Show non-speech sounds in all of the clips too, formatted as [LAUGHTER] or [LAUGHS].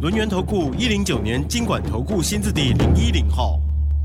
轮源投顾一零九年经管投顾新字第零一零号，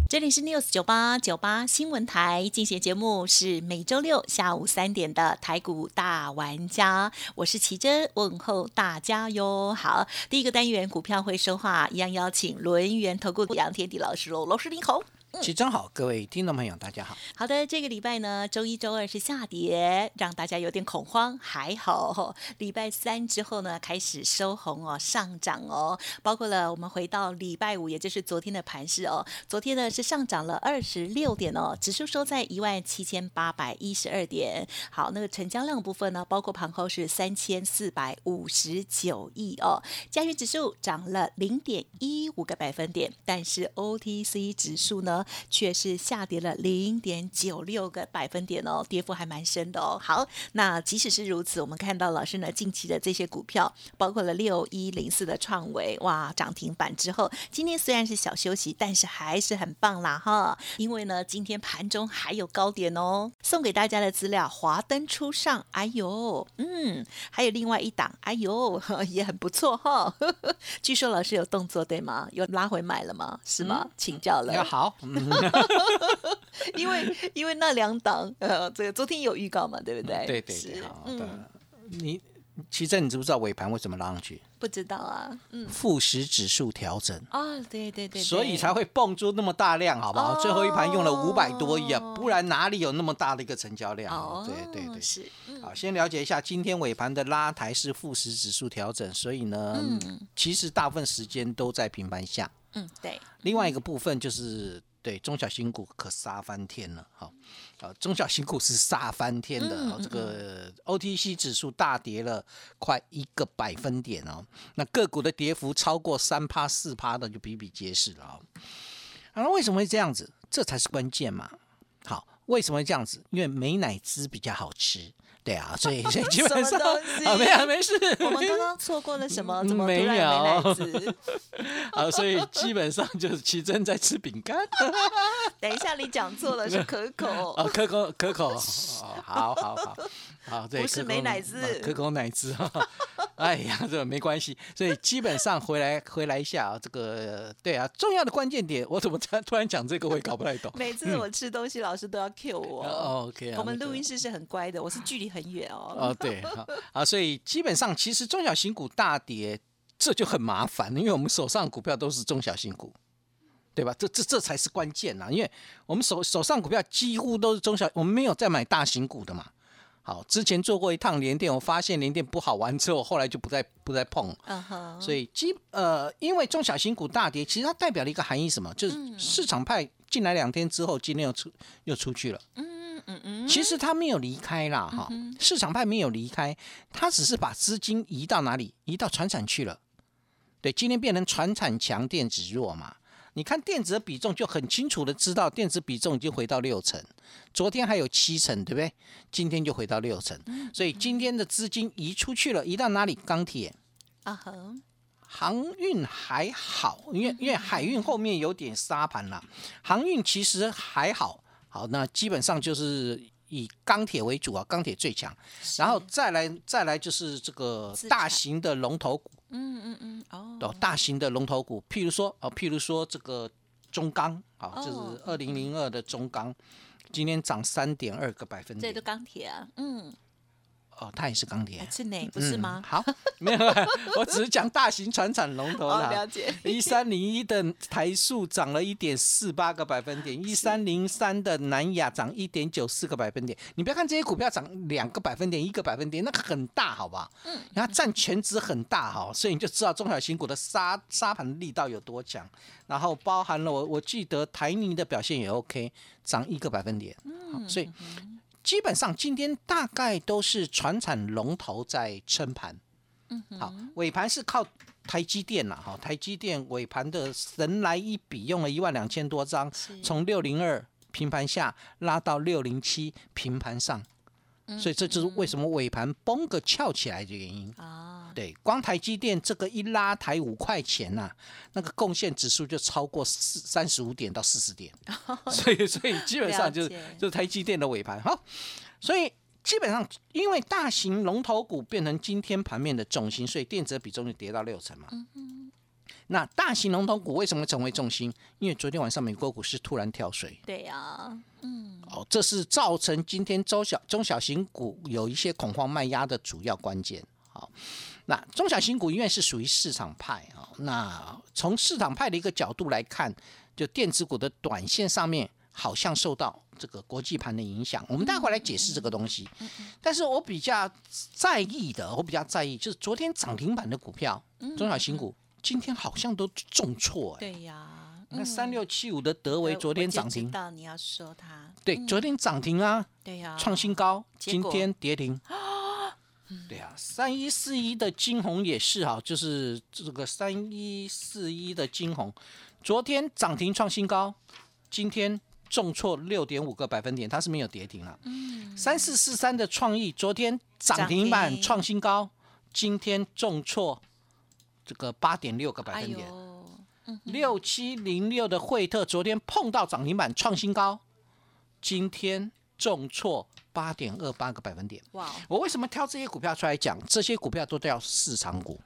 这里是 News 九八九八新闻台，进行节目是每周六下午三点的台股大玩家，我是奇珍，问候大家哟。好，第一个单元股票会说话，一样邀请轮源投顾杨天地老师喽，老师您好。起真好，各位听众朋友，大家好。好的，这个礼拜呢，周一、周二是下跌，让大家有点恐慌。还好，礼拜三之后呢，开始收红哦，上涨哦。包括了我们回到礼拜五，也就是昨天的盘势哦。昨天呢是上涨了二十六点哦，指数收在一万七千八百一十二点。好，那个成交量部分呢，包括盘后是三千四百五十九亿哦。加权指数涨了零点一五个百分点，但是 OTC 指数呢？却是下跌了零点九六个百分点哦，跌幅还蛮深的哦。好，那即使是如此，我们看到老师呢近期的这些股票，包括了六一零四的创维，哇，涨停板之后，今天虽然是小休息，但是还是很棒啦哈。因为呢，今天盘中还有高点哦。送给大家的资料，华灯初上，哎呦，嗯，还有另外一档，哎呦，[LAUGHS] 也很不错哈。[LAUGHS] 据说老师有动作对吗？有拉回买了吗？是吗？请教了。好。[LAUGHS] 因为因为那两档呃，这个昨天有预告嘛，对不对？对对对，好的。你其实你知不知道尾盘为什么拉上去？不知道啊，嗯，富时指数调整啊，对对对，所以才会蹦出那么大量，好不好？最后一盘用了五百多亿啊，不然哪里有那么大的一个成交量？哦，对对对，是。好，先了解一下今天尾盘的拉抬是富时指数调整，所以呢，其实大部分时间都在平盘下。嗯，对。另外一个部分就是。对中小新股可杀翻天了，好，啊，中小新股是杀翻天的，这个 OTC 指数大跌了快一个百分点哦，那个股的跌幅超过三趴四趴的就比比皆是了啊。那为什么会这样子？这才是关键嘛。好，为什么会这样子？因为美奶滋比较好吃。对啊，所以 [LAUGHS] 所以基本上啊，没有没事。我们刚刚错过了什么？怎么没有？没啊，[LAUGHS] 所以基本上就是奇珍在吃饼干。[LAUGHS] 等一下，你讲错了，是可口。啊，可口可口。好好好。好，不是没奶汁，可口奶汁哈。哎呀，这个没关系，所以基本上回来回来一下啊，这个对啊，重要的关键点，我怎么突突然讲这个，我也搞不太懂。每次我吃东西，老师都要 cue 我。OK，我们录音室是很乖的，我是距离很远哦。哦，对，好，啊，所以基本上其实中小型股大跌，这就很麻烦，因为我们手上股票都是中小型股，对吧？这这这才是关键呐，因为我们手手上股票几乎都是中小，我们没有在买大型股的嘛。好，之前做过一趟连电，我发现连电不好玩之后，后来就不再不再碰。所以基呃，因为中小型股大跌，其实它代表了一个含义，什么？就是市场派进来两天之后，今天又出又出去了。嗯嗯嗯。其实他没有离开啦，哈，市场派没有离开，他只是把资金移到哪里？移到船产去了。对，今天变成船产强，电子弱嘛。你看电子的比重就很清楚的知道，电子比重已经回到六成，昨天还有七成，对不对？今天就回到六成，所以今天的资金移出去了，移到哪里？钢铁啊，航运还好，因为因为海运后面有点沙盘了，航运其实还好，好，那基本上就是以钢铁为主啊，钢铁最强，然后再来再来就是这个大型的龙头股。嗯嗯嗯哦，大型的龙头股，譬如说哦，譬如说这个中钢，啊，就是二零零二的中钢，今天涨三点二个百分点，这都钢铁啊，嗯。哦，它也是钢铁，是呢，不是吗？好，[LAUGHS] 没有，[LAUGHS] 我只是讲大型船产龙头啦。了解。[LAUGHS] 一三零一的台塑涨了一点四八个百分点，一三零三的南亚涨一点九四个百分点。你不要看这些股票涨两个百分点、一个百分点，那很大，好吧？嗯。然后占全值很大哈，所以你就知道中小型股的杀杀盘力道有多强。然后包含了我，我记得台泥的表现也 OK，涨一个百分点。嗯。所以。基本上今天大概都是船产龙头在撑盘，嗯，好，尾盘是靠台积电啦，哈，台积电尾盘的神来一笔，用了一万两千多张，从六零二平盘下拉到六零七平盘上，所以这就是为什么尾盘崩个翘起来的原因啊。对，光台积电这个一拉抬五块钱呐，那个贡献指数就超过四三十五点到四十点，[LAUGHS] 所以所以基本上就是就是台积电的尾盘哈，所以。基本上，因为大型龙头股变成今天盘面的重心，所以电子比重就跌到六成嘛。那大型龙头股为什么成为重心？因为昨天晚上美国股市突然跳水。对呀，嗯，哦，这是造成今天中小中小型股有一些恐慌卖压的主要关键。好，那中小型股因为是属于市场派啊，那从市场派的一个角度来看，就电子股的短线上面。好像受到这个国际盘的影响，我们待会来解释这个东西。但是我比较在意的，我比较在意就是昨天涨停板的股票，中小型股今天好像都重挫哎。对呀，那三六七五的德维昨天涨停，到你要说它，对，昨天涨停啊，对呀，创新高，今天跌停。对呀，三一四一的金红也是哈，就是这个三一四一的金红，昨天涨停创新高，今天。重挫六点五个百分点，它是没有跌停了。嗯，三四四三的创意昨天涨停板创新高，今天重挫这个八点六个百分点。六七零六的惠特昨天碰到涨停板创新高，今天重挫八点二八个百分点。哇！我为什么挑这些股票出来讲？这些股票都叫市场股。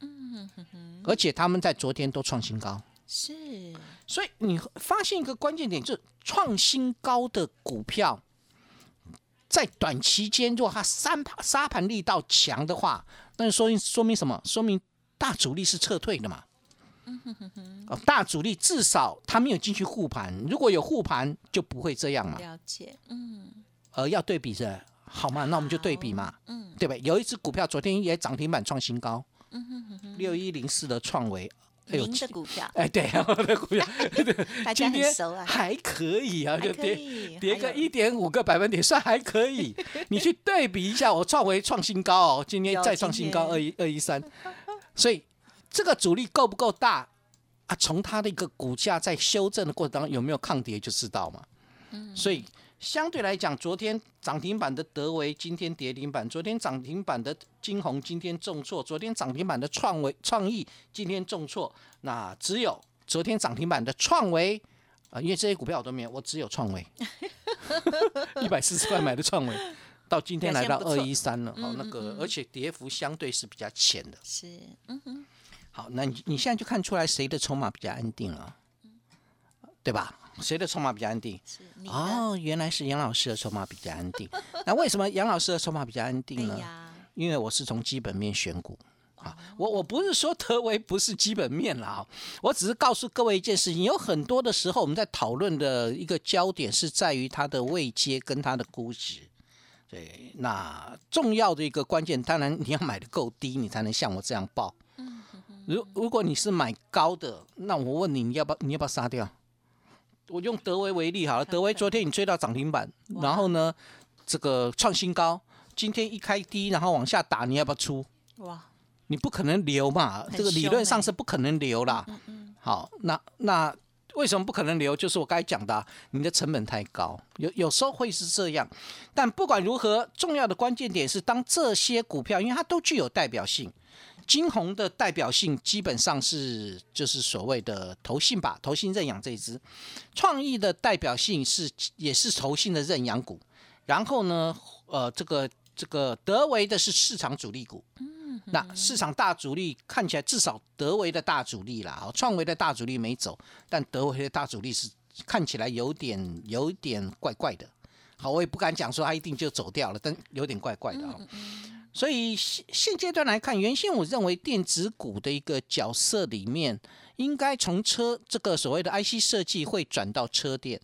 嗯哼哼，而且他们在昨天都创新高。是。所以你发现一个关键点，就是创新高的股票，在短期间，如果它三盘沙盘力道强的话，那说明说明什么？说明大主力是撤退的嘛。哦，大主力至少他没有进去护盘，如果有护盘，就不会这样嘛。了解，嗯。呃，要对比着，好嘛？那我们就对比嘛，嗯，对吧？有一只股票昨天也涨停板创新高，六一零四的创维。您的股票，哎，对，[LAUGHS] 我的股票，[LAUGHS] 大家很熟啊，还可以啊，就跌跌个一点五个百分点，算还可以。你去对比一下，我创维创新高哦，今天再创新高二一二一三，所以这个阻力够不够大啊？从它的一个股价在修正的过程当中有没有抗跌就知道嘛。嗯，所以。相对来讲，昨天涨停板的德维，今天跌停板；昨天涨停板的金红，今天重挫；昨天涨停板的创维创意，今天重挫。那只有昨天涨停板的创维啊，因为这些股票我都没有，我只有创维，[LAUGHS] 一百四十块买的创维，到今天来到二一三了。好，那个而且跌幅相对是比较浅的。是，嗯哼。好，那你你现在就看出来谁的筹码比较安定了，对吧？谁的筹码比较安定？哦，原来是杨老师的筹码比较安定。[LAUGHS] 那为什么杨老师的筹码比较安定呢？因为我是从基本面选股啊。我我不是说德维不是基本面啦，我只是告诉各位一件事情：有很多的时候我们在讨论的一个焦点是在于它的位阶跟它的估值。对，那重要的一个关键，当然你要买的够低，你才能像我这样报。如如果你是买高的，那我问你，你要不要你要不要杀掉？我用德威为例好了，德威昨天你追到涨停板，然后呢，这个创新高，今天一开低，然后往下打，你要不要出？哇，你不可能留嘛，这个理论上是不可能留啦。嗯嗯。好，那那为什么不可能留？就是我刚才讲的，你的成本太高，有有时候会是这样。但不管如何，重要的关键点是，当这些股票，因为它都具有代表性。金红的代表性基本上是就是所谓的投信吧，投信认养这一支。创意的代表性是也是投信的认养股。然后呢，呃，这个这个德维的是市场主力股。那市场大主力看起来至少德维的大主力啦，创维的大主力没走，但德维的大主力是看起来有点有点怪怪的。好，我也不敢讲说他一定就走掉了，但有点怪怪的啊。所以现现阶段来看，原先我认为电子股的一个角色里面，应该从车这个所谓的 IC 设计会转到车电。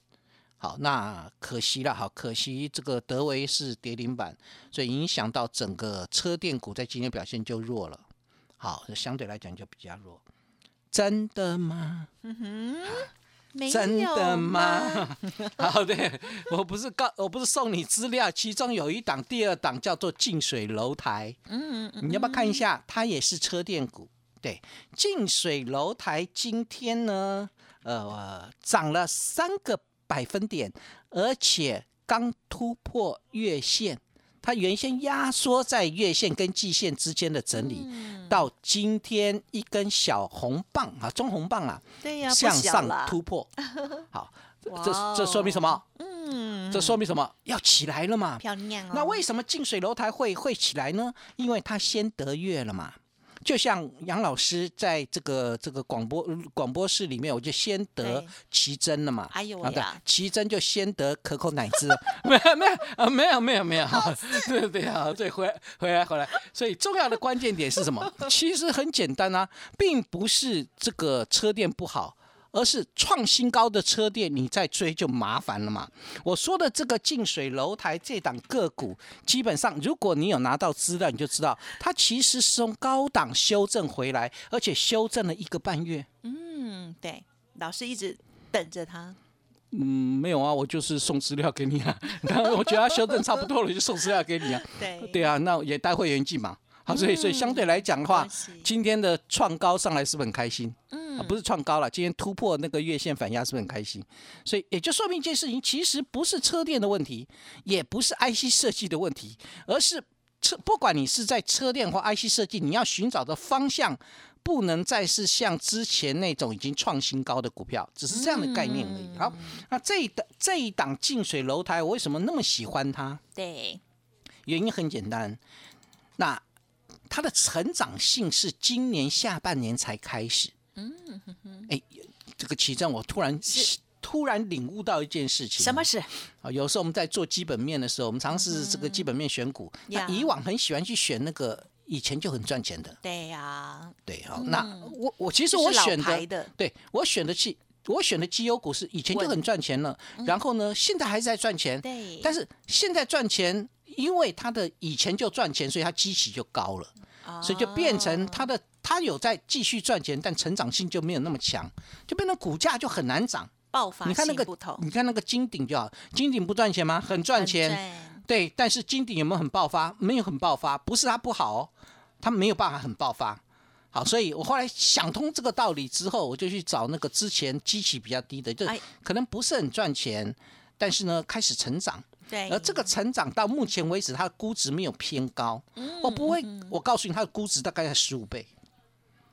好，那可惜了，好可惜这个德维是跌停板，所以影响到整个车电股在今天表现就弱了。好，相对来讲就比较弱。真的吗？嗯哼。真的吗？[LAUGHS] 好，对我不是告，我不是送你资料，其中有一档，第二档叫做近水楼台。嗯嗯嗯，你要不要看一下？它也是车电股，对，近水楼台今天呢，呃，涨了三个百分点，而且刚突破月线。它原先压缩在月线跟季线之间的整理，到今天一根小红棒啊，中红棒啊，对呀，向上突破。[LAUGHS] 好，哇这这说明什么？嗯，这说明什么？要起来了嘛。漂亮哦。那为什么近水楼台会会起来呢？因为它先得月了嘛。就像杨老师在这个这个广播广播室里面，我就先得奇珍了嘛。哎呦喂呀，奇珍就先得可口奶汁，[LAUGHS] 没有没有啊，没有没有没有，[LAUGHS] 对对啊，对，回来回来回来。所以重要的关键点是什么？[LAUGHS] 其实很简单啊，并不是这个车店不好。而是创新高的车店，你再追就麻烦了嘛。我说的这个近水楼台这档个股，基本上如果你有拿到资料，你就知道它其实是从高档修正回来，而且修正了一个半月。嗯，对，老师一直等着他。嗯，没有啊，我就是送资料给你啊。[LAUGHS] [LAUGHS] 然后我觉得它修正差不多了，就送资料给你啊。对对啊，那也带会员进嘛。好，所以所以相对来讲的话，今天的创高上来是不是很开心？嗯啊，不是创高了，今天突破那个月线反压是不是很开心？所以也就说明一件事情，其实不是车店的问题，也不是 IC 设计的问题，而是车不管你是在车店或 IC 设计，你要寻找的方向。不能再是像之前那种已经创新高的股票，只是这样的概念而已。好，那这一档这一档近水楼台，我为什么那么喜欢它？对，原因很简单，那它的成长性是今年下半年才开始。嗯，哎，这个奇正，我突然突然领悟到一件事情，什么事？啊？有时候我们在做基本面的时候，我们尝试这个基本面选股，那呀。以往很喜欢去选那个以前就很赚钱的，对呀，对，好，那我我其实我选牌的。对我选的绩，我选的绩优股是以前就很赚钱了，然后呢，现在还是在赚钱，对，但是现在赚钱，因为他的以前就赚钱，所以他基期就高了，所以就变成他的他有在继续赚钱，但成长性就没有那么强，就变成股价就很难涨。爆发你看那个你看那个金鼎就好，金鼎不赚钱吗？很赚钱，很对，但是金鼎有没有很爆发？没有很爆发，不是它不好哦，它没有办法很爆发。好，所以我后来想通这个道理之后，我就去找那个之前基期比较低的，就哎可能不是很赚钱，但是呢开始成长。对，而这个成长到目前为止，它的估值没有偏高，嗯我不会，我告诉你，它的估值大概在十五倍，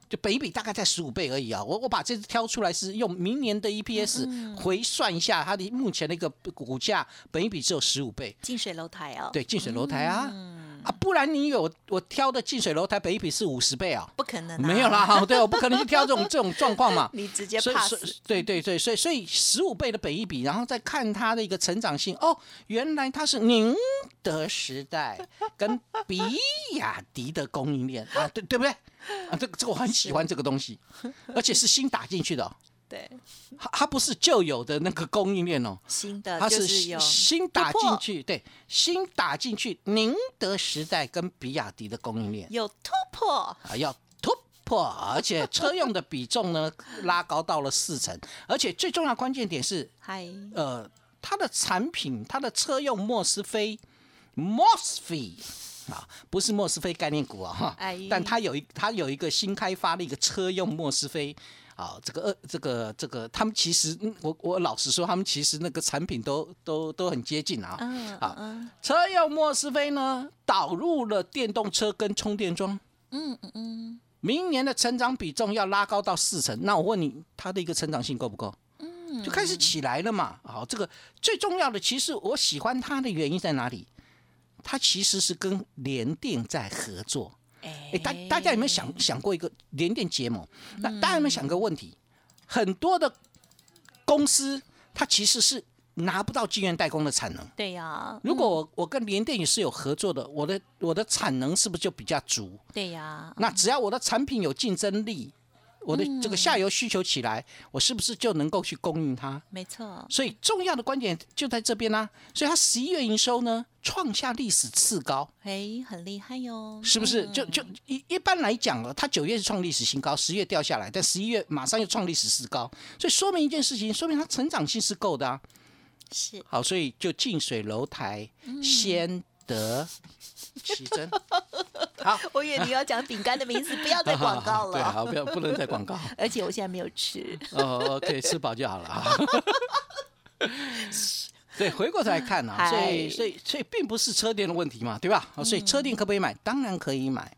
就北比大概在十五倍而已啊。我我把这只挑出来是用明年的 EPS 回算一下，它的目前的一个股价，本一比只有十五倍，近水楼台哦，对，近水楼台啊，嗯啊，不然你有我挑的近水楼台，北一比是五十倍啊。不可能啊，没有啦，[LAUGHS] 对，我不可能去挑这种 [LAUGHS] 这种状况嘛。你直接所以 pass 对对对，所以所以十五倍的北一比，然后再看它的一个成长性，哦，原来它是宁德时代跟比亚迪的供应链啊，对对不对？啊，这个这个我很喜欢这个东西，而且是新打进去的、哦，对它它不是旧有的那个供应链哦，[LAUGHS] 新的它是新打进去，对，新打进去宁德时代跟比亚迪的供应链。有突破，啊，要突破，而且车用的比重呢拉高到了四成，而且最重要的关键点是，嗨，呃，它的产品，它的车用莫斯菲 （MOSFET） 啊，不是莫斯菲概念股啊哈哎，但它有一它有一个新开发的一个车用莫斯菲。啊，这个呃，这个这个，他们其实，嗯我我老实说，他们其实那个产品都都都很接近啊。嗯啊嗯车用莫斯菲呢，导入了电动车跟充电桩。嗯嗯嗯，明年的成长比重要拉高到四成，那我问你，它的一个成长性够不够？嗯，就开始起来了嘛。好，这个最重要的，其实我喜欢它的原因在哪里？它其实是跟联电在合作。哎哎，大大家有没有想想过一个联电结盟？那嗯大家有没有想个问题？很多的公司它其实是拿不到晶圆代工的产能。对呀，如果我我跟联电也是有合作的，我的我的产能是不是就比较足？对呀，那只要我的产品有竞争力，我的这个嗯。下游需求起来，我是不是就能够去供应它？没错，所以重要的观点就在这边啦、所以它十一月营收呢创下历史次高，哎，很厉害哟，是不是？嗯。就就一一般来讲啊，它九月是创历史新高，十月掉下来，但十一月马上又创历史次高，所以说明一件事情，说明它成长性是够的啊。是。好，所以就近水楼台，先得奇珍。[LAUGHS] 好，我以为你要讲饼干的名字，不要再 [LAUGHS] 广告了对，了。好，不要不能再广告。[LAUGHS] 而且我现在没有吃，哦，OK，吃饱就好了啊。对，回过头来看啊，嗨所以所以所以并不是车店的问题嘛，对吧？哦所以车店可不可以买？当然可以买，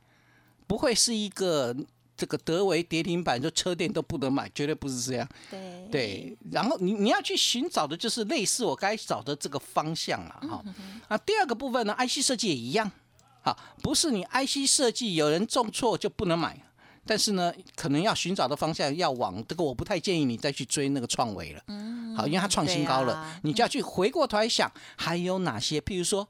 不会是一个这个德维跌停板，就车店都不能买，绝对不是这样。对对，然后你你要去寻找的就是类似我该找的这个方向了哈。啊，第二个部分呢，IC 设计也一样，好，不是你 IC 设计有人重挫就不能买，但是呢，可能要寻找的方向要往这个，我不太建议你再去追那个创维了。嗯好，因为它创新高了，啊你就要去回过头来想，还有哪些，譬如说。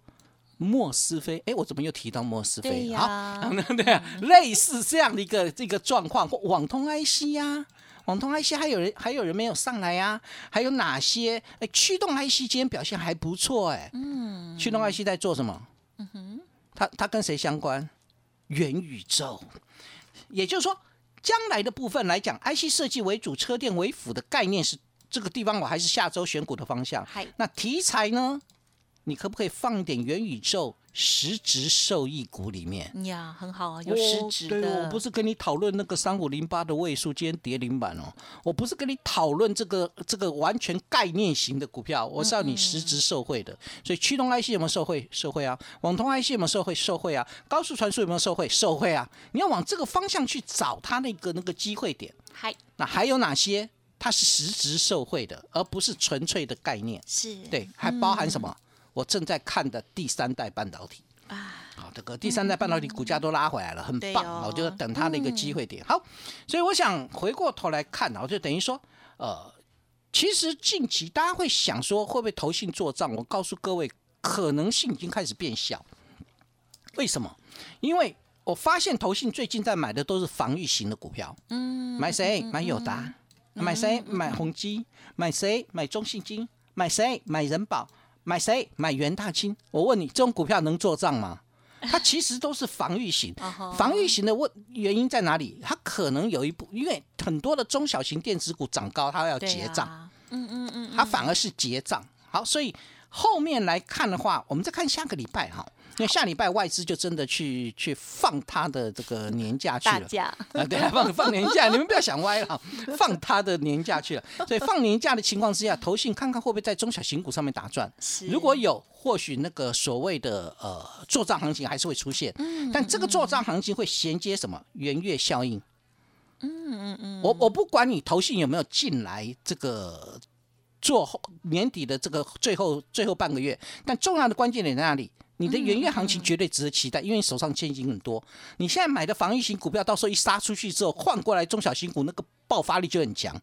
莫斯菲，哎，我怎么又提到莫斯菲？对呀好，[LAUGHS] 对啊，类似这样的一个这个状况，或网通 IC 呀、网通 IC 还有人还有人没有上来呀、还有哪些？哎，驱动 IC 今天表现还不错，哎，嗯，驱动 IC 在做什么？嗯哼，它它跟谁相关？元宇宙，也就是说，将来的部分来讲，IC 设计为主，车电为辅的概念是这个地方，我还是下周选股的方向嗨。那题材呢？你可不可以放一点元宇宙实质受益股里面？呀，很好啊，有实质对，的。我不是跟你讨论那个三五零八的位数，今天跌零板哦。我不是跟你讨论这个这个完全概念型的股票，我是要你实质受惠的。所以驱动 IC 有没有受惠？受惠啊。网通 IC 有没有受惠？受惠啊。高速传输有没有受惠？受惠啊。你要往这个方向去找它那个那个机会点。嗨，那还有哪些它是实质受惠的，而不是纯粹的概念？是，对，还包含什么？我正在看的第三代半导体。啊，好，这个第三代半导体股价都拉回来了，很棒。哦我就等它的一个机会点。好，所以我想回过头来看啊，就等于说，呃，其实近期大家会想说，会不会投信做账？我告诉各位，可能性已经开始变小。为什么？因为我发现投信最近在买的都是防御型的股票。嗯，买谁？买友达。买谁？买宏基。买谁？买中信金。买谁？买人保。买谁？买元大金。我问你，这种股票能做账吗？它其实都是防御型防御型的问原因在哪里？它可能有一部，因为很多的中小型电子股涨高，它要对结账，啊，嗯嗯嗯，它反而是结账。好，所以后面来看的话，我们再看下个礼拜哈，因为下礼拜外资就真的去去放他的这个年假去了。啊，对啊，放 [LAUGHS] 放年假，你们不要想歪了，放他的年假去了。[LAUGHS] 所以放年假的情况之下，投信看看会不会在中小型股上面打转。如果有，或许那个所谓的呃做账行情还是会出现。嗯但这个做账行情会衔接什么？元月效应。嗯嗯嗯。我我不管你投信有没有进来这个做后年底的这个最后最后半个月，但重要的关键点在哪里？你的元月行情绝对值得期待，因为你手上现金很多。你现在买的防御型股票，到时候一杀出去之后，换过来中小型股那个爆发力就很强。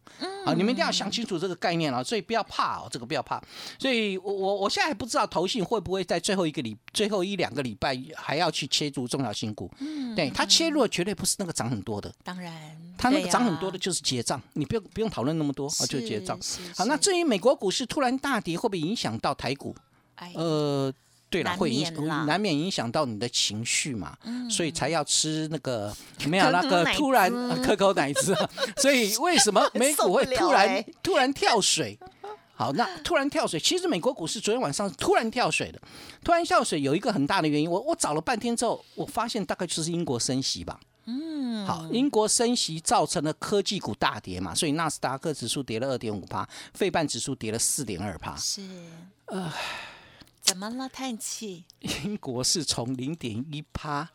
啊，你们一定要想清楚这个概念啊，所以不要怕哦，这个不要怕。所以我我我现在还不知道投信会不会在最后一个礼最后一两个礼拜还要去切入中小型股。嗯，对，它切入的绝对不是那个涨很多的，当然，它那个涨很多的就是结账，你不用不用讨论那么多，啊，就是结账。好，那至于美国股市突然大跌，会不会影响到台股？哎呃，对了，难会影难免影响到你的情绪嘛，所以才要吃那个没有那个突然可口奶汁啊，所以为什么 [LAUGHS] 美股会突然欸突然跳水？好，那突然跳水，其实美国股市昨天晚上突然跳水的，突然跳水有一个很大的原因，我我找了半天之后，我发现大概就是英国升息吧。嗯，好，英国升息造成了科技股大跌嘛，所以纳斯达克指数跌了二点五帕，费半指数跌了四点二帕。是，怎么了？叹气，英国是从零点一趴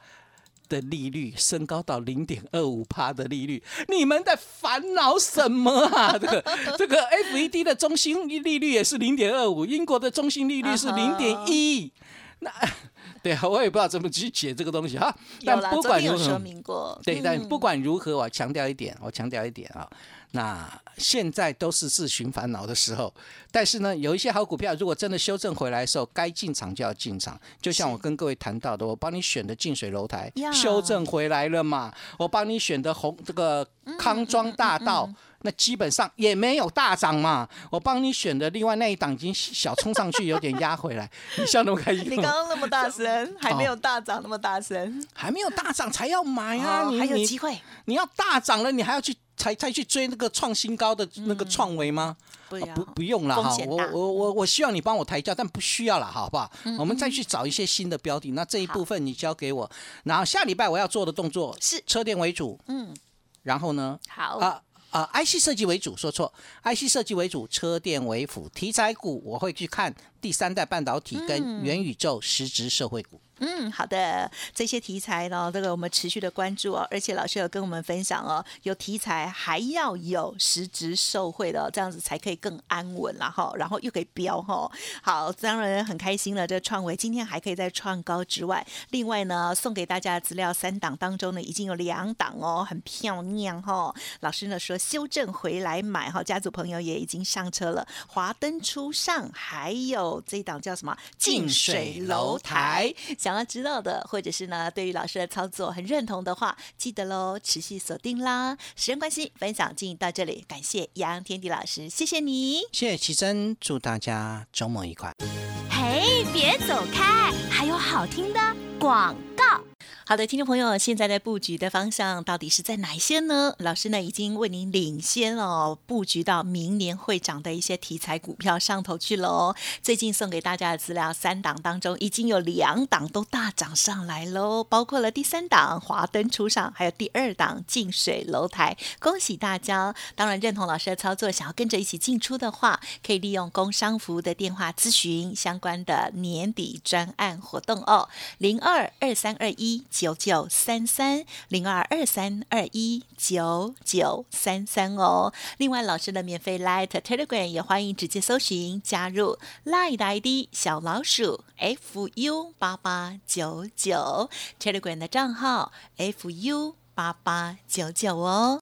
的利率升高到零点二五趴的利率，你们在烦恼什么啊？[LAUGHS] 这个这个 FED 的中心利率也是零点二五，英国的中心利率是啊零哈点一。那 [LAUGHS] 对啊，我也不知道怎么去解这个东西哈。但不管如何，对，但嗯不管如何，我强调一点，我强调一点啊，那现在都是自寻烦恼的时候。但是呢，有一些好股票，如果真的修正回来的时候，该进场就要进场。就像我跟各位谈到的，我帮你选的近水楼台修正回来了嘛，我帮你选的红这个康庄大道。那基本上也没有大涨嘛，我帮你选的另外那一档已经小冲上去，有点压回来，你笑那么开心你？刚刚那么大声，还没有大涨那么大声，还没有大涨才要买啊！哦还有你你机会，你要大涨了，你还要去才才去追那个创新高的那个创维吗？不要不不用了哈，我我我我希望你帮我抬价，但不需要了，好不好？嗯我们再去找一些新的标的，那这一部分你交给我，然后下礼拜我要做的动作是车电为主，嗯，然后呢，好，啊啊，IC 设计为主，说错，IC 设计为主，车电为辅，题材股我会去看第三代半导体跟元宇宙实质社会股。嗯，好的，这些题材呢，这个我们持续的关注哦，而且老师有跟我们分享哦，有题材还要有实质受惠的哦、这样子才可以更安稳啦哈，然后又可以飙哈。好，当然很开心了，这创维今天还可以在创高之外，另外呢，送给大家的资料三档当中呢，已经有两档哦，很漂亮哈。老师呢说修正回来买哈，家族朋友也已经上车了，华灯初上，还有这一档叫什么近水楼台。想要知道的，或者是呢对于老师的操作很认同的话，记得喽，持续锁定啦。时间关系，分享进行到这里，感谢杨天地老师，谢谢你。谢谢奇珍，祝大家周末愉快。嘿，别走开，还有好听的广告。好的，听众朋友，现在的布局的方向到底是在哪一些呢？老师呢已经为您领先哦，布局到明年会涨的一些题材股票上头去喽。最近送给大家的资料三档当中，已经有两档都大涨上来喽，包括了第三档华灯初上，还有第二档近水楼台，恭喜大家！当然认同老师的操作，想要跟着一起进出的话，可以利用工商服务的电话咨询相关的年底专案活动哦，零二二三二一。九九三三零二二三二一九九三三哦。另外，老师的免费 Light Telegram 也欢迎直接搜寻加入 Light 的 ID 小老鼠 fu 八八九九 Telegram 的账号 fu 八八九九哦。